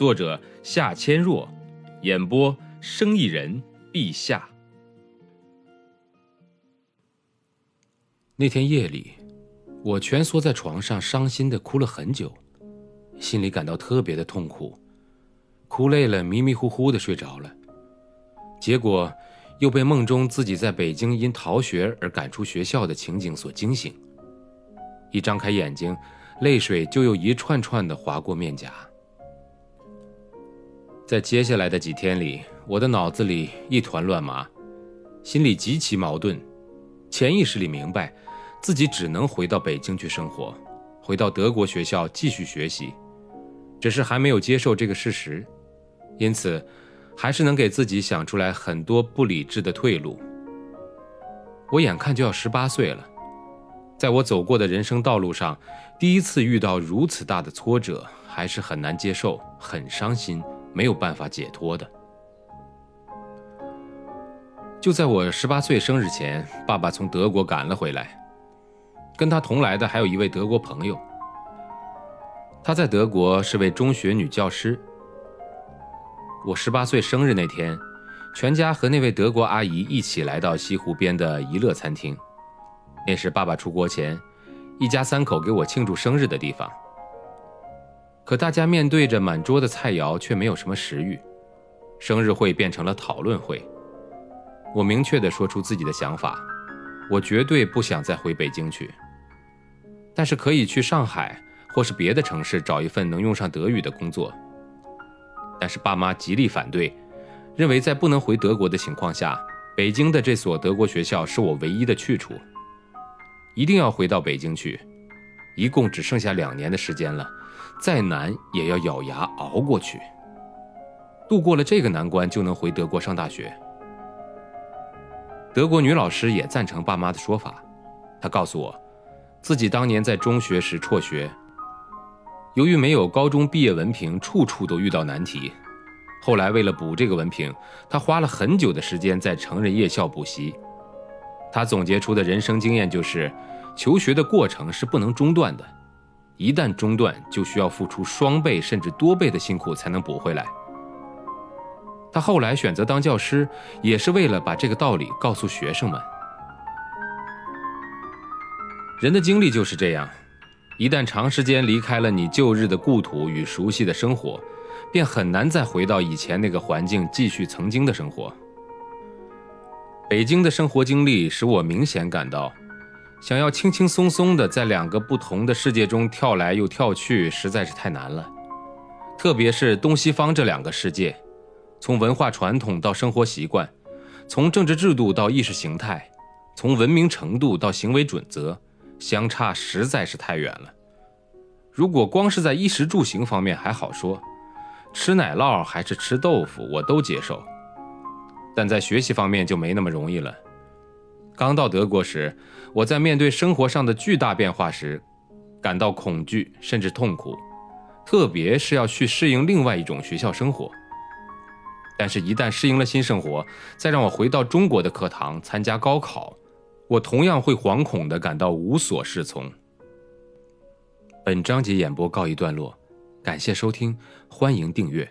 作者夏千若，演播生意人陛下。那天夜里，我蜷缩在床上，伤心的哭了很久，心里感到特别的痛苦。哭累了，迷迷糊糊的睡着了，结果又被梦中自己在北京因逃学而赶出学校的情景所惊醒。一张开眼睛，泪水就又一串串的划过面颊。在接下来的几天里，我的脑子里一团乱麻，心里极其矛盾。潜意识里明白，自己只能回到北京去生活，回到德国学校继续学习，只是还没有接受这个事实，因此，还是能给自己想出来很多不理智的退路。我眼看就要十八岁了，在我走过的人生道路上，第一次遇到如此大的挫折，还是很难接受，很伤心。没有办法解脱的。就在我十八岁生日前，爸爸从德国赶了回来，跟他同来的还有一位德国朋友。他在德国是位中学女教师。我十八岁生日那天，全家和那位德国阿姨一起来到西湖边的怡乐餐厅，那是爸爸出国前，一家三口给我庆祝生日的地方。可大家面对着满桌的菜肴，却没有什么食欲。生日会变成了讨论会。我明确地说出自己的想法：我绝对不想再回北京去，但是可以去上海或是别的城市找一份能用上德语的工作。但是爸妈极力反对，认为在不能回德国的情况下，北京的这所德国学校是我唯一的去处，一定要回到北京去。一共只剩下两年的时间了。再难也要咬牙熬过去，度过了这个难关，就能回德国上大学。德国女老师也赞成爸妈的说法，她告诉我，自己当年在中学时辍学，由于没有高中毕业文凭，处处都遇到难题。后来为了补这个文凭，她花了很久的时间在成人夜校补习。她总结出的人生经验就是，求学的过程是不能中断的。一旦中断，就需要付出双倍甚至多倍的辛苦才能补回来。他后来选择当教师，也是为了把这个道理告诉学生们。人的经历就是这样，一旦长时间离开了你旧日的故土与熟悉的生活，便很难再回到以前那个环境继续曾经的生活。北京的生活经历使我明显感到。想要轻轻松松的在两个不同的世界中跳来又跳去，实在是太难了。特别是东西方这两个世界，从文化传统到生活习惯，从政治制度到意识形态，从文明程度到行为准则，相差实在是太远了。如果光是在衣食住行方面还好说，吃奶酪还是吃豆腐我都接受，但在学习方面就没那么容易了。刚到德国时，我在面对生活上的巨大变化时，感到恐惧甚至痛苦，特别是要去适应另外一种学校生活。但是，一旦适应了新生活，再让我回到中国的课堂参加高考，我同样会惶恐地感到无所适从。本章节演播告一段落，感谢收听，欢迎订阅。